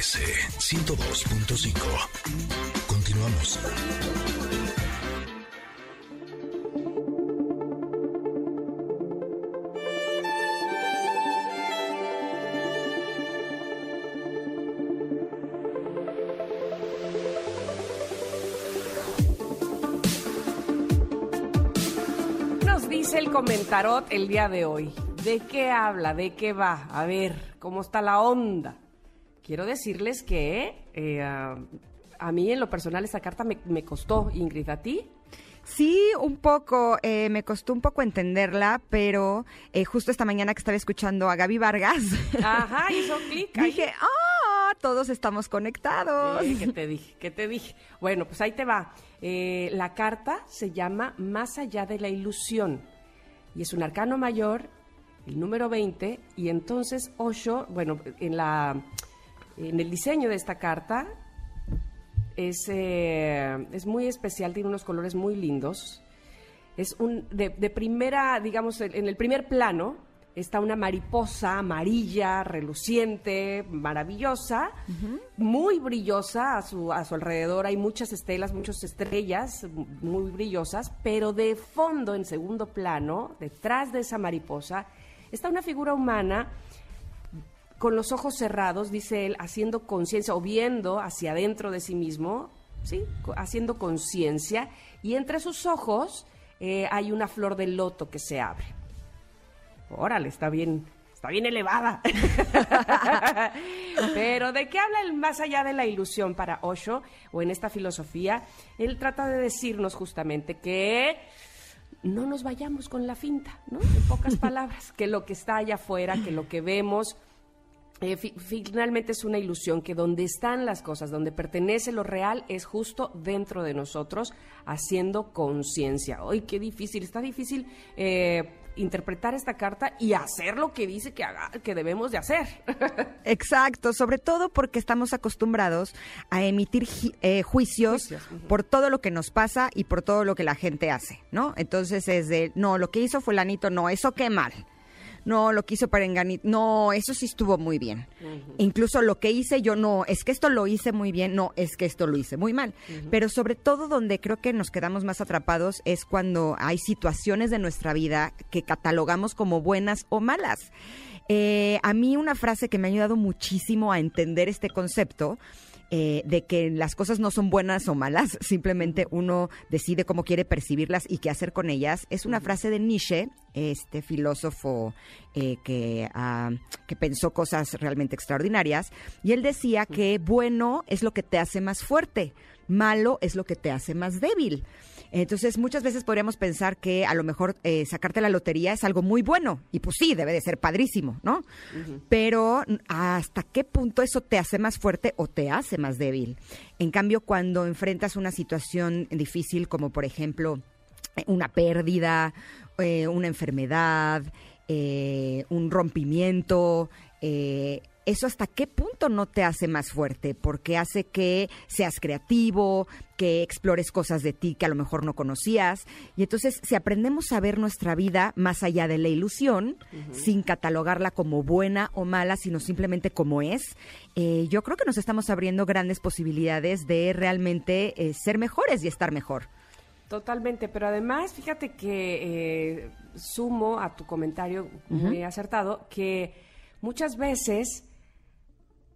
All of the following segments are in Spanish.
MBS 102.5. Continuamos. Nos dice el comentarot el día de hoy. ¿De qué habla? ¿De qué va? A ver, ¿cómo está la onda? Quiero decirles que eh, a, a mí en lo personal esa carta me, me costó, Ingrid, ¿a ti? Sí, un poco, eh, me costó un poco entenderla, pero eh, justo esta mañana que estaba escuchando a Gaby Vargas, Ajá, hizo clic. dije, ¡ah! Todos estamos conectados. ¿Qué te dije? ¿Qué te dije? Bueno, pues ahí te va. La carta se llama Más allá de la ilusión y es un arcano mayor, el número 20, y entonces Osho, bueno, en, la, en el diseño de esta carta es, eh, es muy especial, tiene unos colores muy lindos. Es un, de, de primera, digamos, en el primer plano está una mariposa amarilla, reluciente, maravillosa, muy brillosa a su, a su alrededor. Hay muchas estelas, muchas estrellas muy brillosas, pero de fondo, en segundo plano, detrás de esa mariposa, está una figura humana con los ojos cerrados, dice él, haciendo conciencia o viendo hacia adentro de sí mismo, ¿sí? Haciendo conciencia, y entre sus ojos eh, hay una flor de loto que se abre. Órale, está bien, está bien elevada. Pero ¿de qué habla el más allá de la ilusión para Osho o en esta filosofía? Él trata de decirnos justamente que no nos vayamos con la finta, ¿no? En pocas palabras, que lo que está allá afuera, que lo que vemos, eh, fi- finalmente es una ilusión, que donde están las cosas, donde pertenece lo real, es justo dentro de nosotros, haciendo conciencia. ¡Ay, qué difícil! Está difícil eh, interpretar esta carta y hacer lo que dice que, haga, que debemos de hacer. Exacto, sobre todo porque estamos acostumbrados a emitir eh, juicios, por todo lo que nos pasa y por todo lo que la gente hace, ¿no? Entonces es de, no, lo que hizo fulanito, no, eso qué mal. No, lo que hizo Parenganito, no, eso sí estuvo muy bien. Incluso lo que hice yo, no, es que esto lo hice muy bien, no, es que esto lo hice muy mal. Pero sobre todo donde creo que nos quedamos más atrapados es cuando hay situaciones de nuestra vida que catalogamos como buenas o malas. Eh, a mí una frase que me ha ayudado muchísimo a entender este concepto eh, de que las cosas no son buenas o malas, simplemente uno decide cómo quiere percibirlas y qué hacer con ellas. Es una frase de Nietzsche, este filósofo eh, que, ah, que pensó cosas realmente extraordinarias, y él decía que bueno es lo que te hace más fuerte, malo es lo que te hace más débil. Entonces, muchas veces podríamos pensar que a lo mejor eh, sacarte la lotería es algo muy bueno. Y pues sí, debe de ser padrísimo, ¿no? Pero ¿hasta qué punto eso te hace más fuerte o te hace más débil? En cambio, cuando enfrentas una situación difícil, como por ejemplo eh, una pérdida, eh, una enfermedad, eh, un rompimiento, eh, ¿eso hasta qué punto no te hace más fuerte? Porque hace que seas creativo, que explores cosas de ti que a lo mejor no conocías. Y entonces, si aprendemos a ver nuestra vida más allá de la ilusión, sin catalogarla como buena o mala, sino simplemente como es, eh, yo creo que nos estamos abriendo grandes posibilidades de realmente eh, ser mejores y estar mejor. Totalmente, pero además, fíjate que eh, sumo a tu comentario muy acertado que muchas veces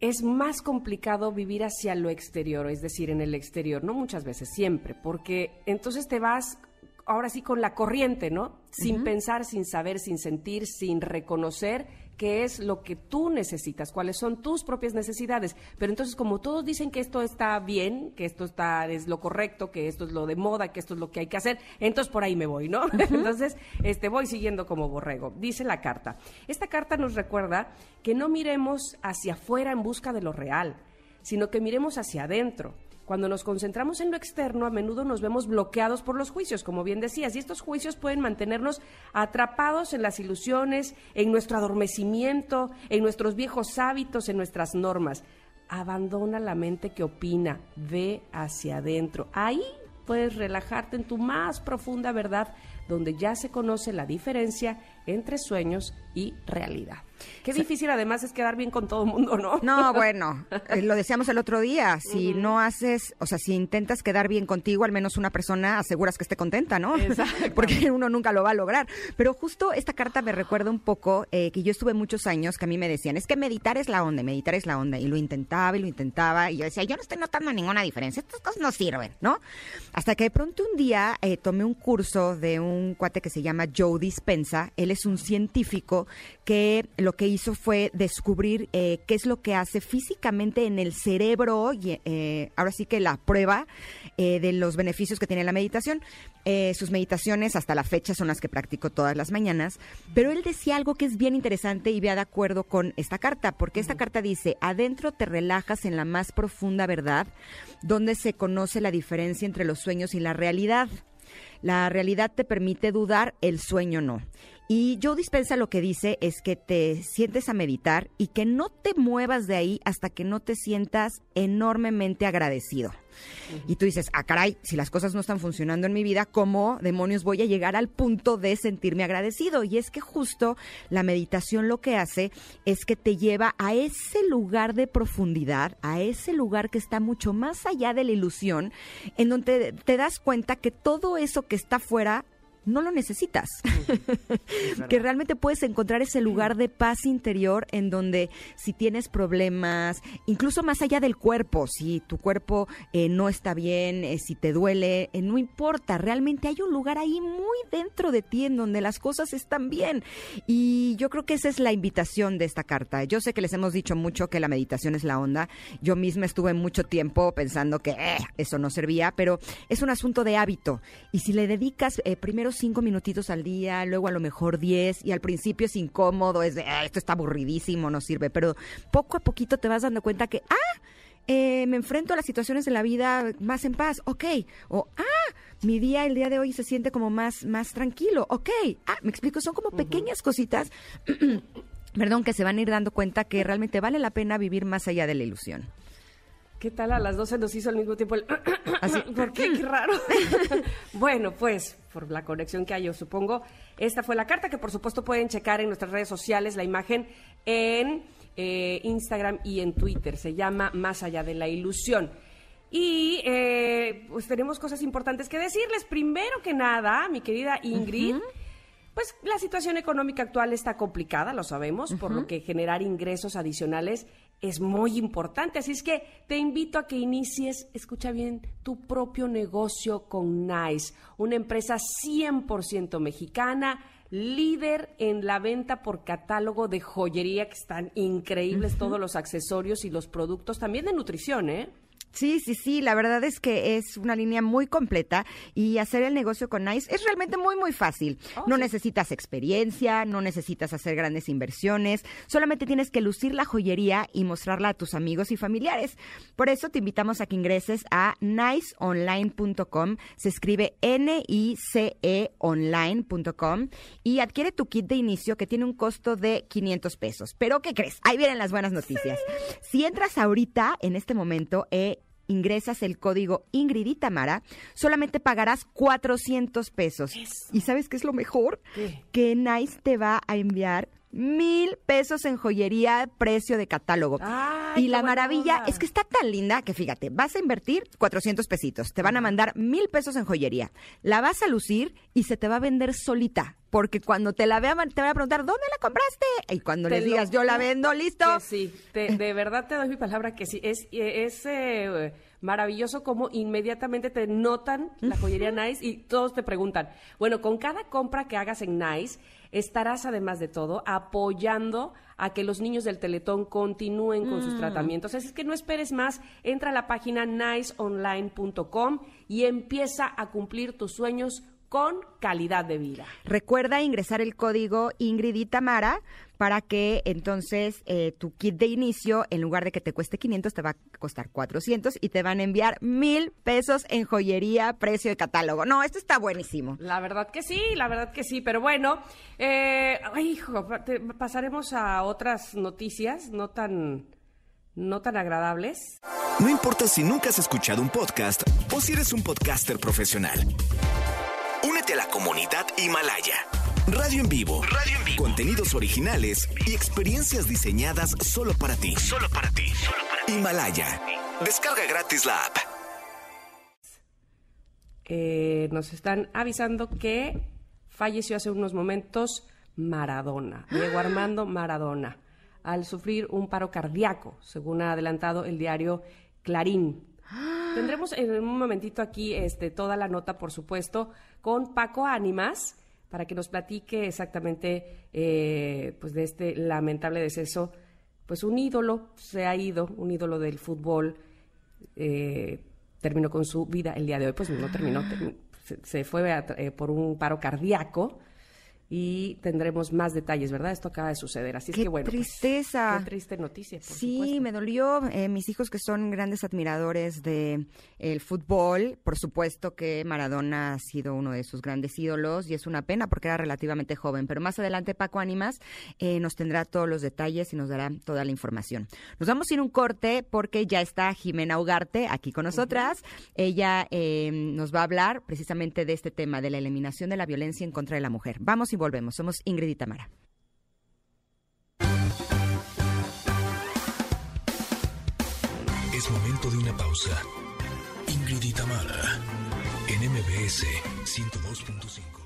es más complicado vivir hacia lo exterior, es decir, en el exterior, no muchas veces, siempre, porque entonces te vas ahora sí con la corriente, ¿no? Sin pensar, sin saber, sin sentir, sin reconocer qué es lo que tú necesitas, cuáles son tus propias necesidades. Pero entonces, como todos dicen que esto está bien, que esto está es lo correcto, que esto es lo de moda, que esto es lo que hay que hacer, entonces por ahí me voy, ¿no? entonces, este voy siguiendo como borrego. Dice la carta. Esta carta nos recuerda que no miremos hacia afuera en busca de lo real, sino que miremos hacia adentro. Cuando nos concentramos en lo externo, a menudo nos vemos bloqueados por los juicios, como bien decías, y estos juicios pueden mantenernos atrapados en las ilusiones, en nuestro adormecimiento, en nuestros viejos hábitos, en nuestras normas. Abandona la mente que opina, ve hacia adentro. Ahí puedes relajarte en tu más profunda verdad donde ya se conoce la diferencia entre sueños y realidad. Qué difícil además es quedar bien con todo el mundo, ¿no? No, bueno, eh, lo decíamos el otro día, si no haces, o sea, si intentas quedar bien contigo, al menos una persona aseguras que esté contenta, ¿no? Porque uno nunca lo va a lograr. Pero justo esta carta me recuerda un poco eh, que yo estuve muchos años que a mí me decían, es que meditar es la onda, meditar es la onda. Y lo intentaba y lo intentaba y yo decía, yo no estoy notando ninguna diferencia, estas cosas no sirven, ¿no? Hasta que de pronto un día eh, tomé un curso de un cuate que se llama Joe Dispensa, él es un científico que lo que hizo fue descubrir eh, qué es lo que hace físicamente en el cerebro, y, eh, ahora sí que la prueba eh, de los beneficios que tiene la meditación. Eh, sus meditaciones hasta la fecha son las que practico todas las mañanas, pero él decía algo que es bien interesante y vea de acuerdo con esta carta, porque esta carta dice, adentro te relajas en la más profunda verdad, donde se conoce la diferencia entre los sueños y la realidad. La realidad te permite dudar, el sueño no. Y Joe Dispensa lo que dice es que te sientes a meditar y que no te muevas de ahí hasta que no te sientas enormemente agradecido. Y tú dices, ah, caray, si las cosas no están funcionando en mi vida, ¿cómo demonios voy a llegar al punto de sentirme agradecido? Y es que justo la meditación lo que hace es que te lleva a ese lugar de profundidad, a ese lugar que está mucho más allá de la ilusión, en donde te das cuenta que todo eso que está fuera no lo necesitas. Que realmente puedes encontrar ese lugar de paz interior en donde si tienes problemas, incluso más allá del cuerpo, si tu cuerpo eh, no está bien, eh, si te duele, eh, no importa, realmente hay un lugar ahí muy dentro de ti en donde las cosas están bien. Y yo creo que esa es la invitación de esta carta. Yo sé que les hemos dicho mucho que la meditación es la onda. Yo misma estuve mucho tiempo pensando que eso no servía, pero es un asunto de hábito. Y si le dedicas primero cinco minutitos al día, luego a lo mejor diez, y al principio es incómodo, es de, "Ah, esto está aburridísimo, no sirve, pero poco a poquito te vas dando cuenta que, ah, eh, me enfrento a las situaciones de la vida más en paz, ok, o, ah, mi día, el día de hoy se siente como más, más tranquilo, ok, ah, me explico, son como pequeñas cositas. Perdón, que se van a ir dando cuenta que realmente vale la pena vivir más allá de la ilusión. ¿Qué tal? A las 12 nos hizo al mismo tiempo el... Así. ¿Por qué? Qué raro. bueno, pues por la conexión que hay, yo supongo. Esta fue la carta que por supuesto pueden checar en nuestras redes sociales, la imagen en eh, Instagram y en Twitter. Se llama Más allá de la ilusión. Y eh, pues tenemos cosas importantes que decirles. Primero que nada, mi querida Ingrid, pues la situación económica actual está complicada, lo sabemos, por lo que generar ingresos adicionales es muy importante. Así es que te invito a que inicies, escucha bien, tu propio negocio con Nice, una empresa 100% mexicana, líder en la venta por catálogo de joyería, que están increíbles todos los accesorios y los productos, también de nutrición, ¿eh? Sí, sí, sí, la verdad es que es una línea muy completa y hacer el negocio con Nice es realmente muy, muy fácil. Oh, no sí. necesitas experiencia, no necesitas hacer grandes inversiones, solamente tienes que lucir la joyería y mostrarla a tus amigos y familiares. Por eso te invitamos a que ingreses a niceonline.com, se escribe N-I-C-E online.com y adquiere tu kit de inicio que tiene un costo de 500 pesos. Pero, ¿qué crees? Ahí vienen las buenas noticias. Si entras ahorita, en este momento, eh, ingresas el código Ingrid y Tamara, solamente pagarás 400 pesos. ¿Y sabes qué es lo mejor? ¿Qué? Que Nice te va a enviar mil pesos en joyería, precio de catálogo. Ay, y la maravilla onda. es que está tan linda que fíjate, vas a invertir 400 pesitos, te van a mandar mil pesos en joyería, la vas a lucir y se te va a vender solita. Porque cuando te la vean, te van a preguntar, ¿dónde la compraste? Y cuando Te les lo digas, yo la vendo, listo. Que sí, te- de verdad te doy mi palabra que sí. Es, es eh, maravilloso como inmediatamente te notan la joyería Nice y todos te preguntan. Bueno, con cada compra que hagas en Nice, estarás además de todo apoyando a que los niños del Teletón continúen con Mm. sus tratamientos. Así es que no esperes más, entra a la página niceonline.com y empieza a cumplir tus sueños con calidad de vida. Recuerda ingresar el código Ingrid y Tamara para que entonces eh, tu kit de inicio, en lugar de que te cueste 500, te va a costar 400 y te van a enviar mil pesos en joyería, precio de catálogo. No, esto está buenísimo. La verdad que sí, la verdad que sí, pero bueno, eh, ay, hijo, te- pasaremos a otras noticias no tan, no tan agradables. No importa si nunca has escuchado un podcast o si eres un podcaster profesional. A la comunidad Himalaya. Radio en vivo. Radio en vivo. Contenidos originales y experiencias diseñadas solo para ti. Solo para ti. Solo para ti. Himalaya. Descarga gratis la app. Eh, nos están avisando que falleció hace unos momentos Maradona, Diego Armando Maradona, al sufrir un paro cardíaco, según ha adelantado el diario Clarín. Tendremos en un momentito aquí este, toda la nota, por supuesto, con Paco Ánimas, para que nos platique exactamente eh, pues de este lamentable deceso. Pues un ídolo se ha ido, un ídolo del fútbol, eh, terminó con su vida el día de hoy, pues no terminó, termi- se, se fue a- eh, por un paro cardíaco y tendremos más detalles, ¿verdad? Esto acaba de suceder, así es que bueno. pues, tristeza. qué triste noticia, por Sí, supuesto. me dolió. Eh, mis hijos que son grandes admiradores de el fútbol, por supuesto que Maradona ha sido uno de sus grandes ídolos y es una pena porque era relativamente joven. Pero más adelante Paco Ánimas eh, nos tendrá todos los detalles y nos dará toda la información. Nos vamos a ir un corte porque ya está Jimena Ugarte aquí con nosotras. Ella eh, nos va a hablar precisamente de este tema de la eliminación de la violencia en contra de la mujer. Vamos y volvemos. Somos Ingrid y Tamara. Es momento de una pausa. Ingrid y Tamara. En MBS 102.5.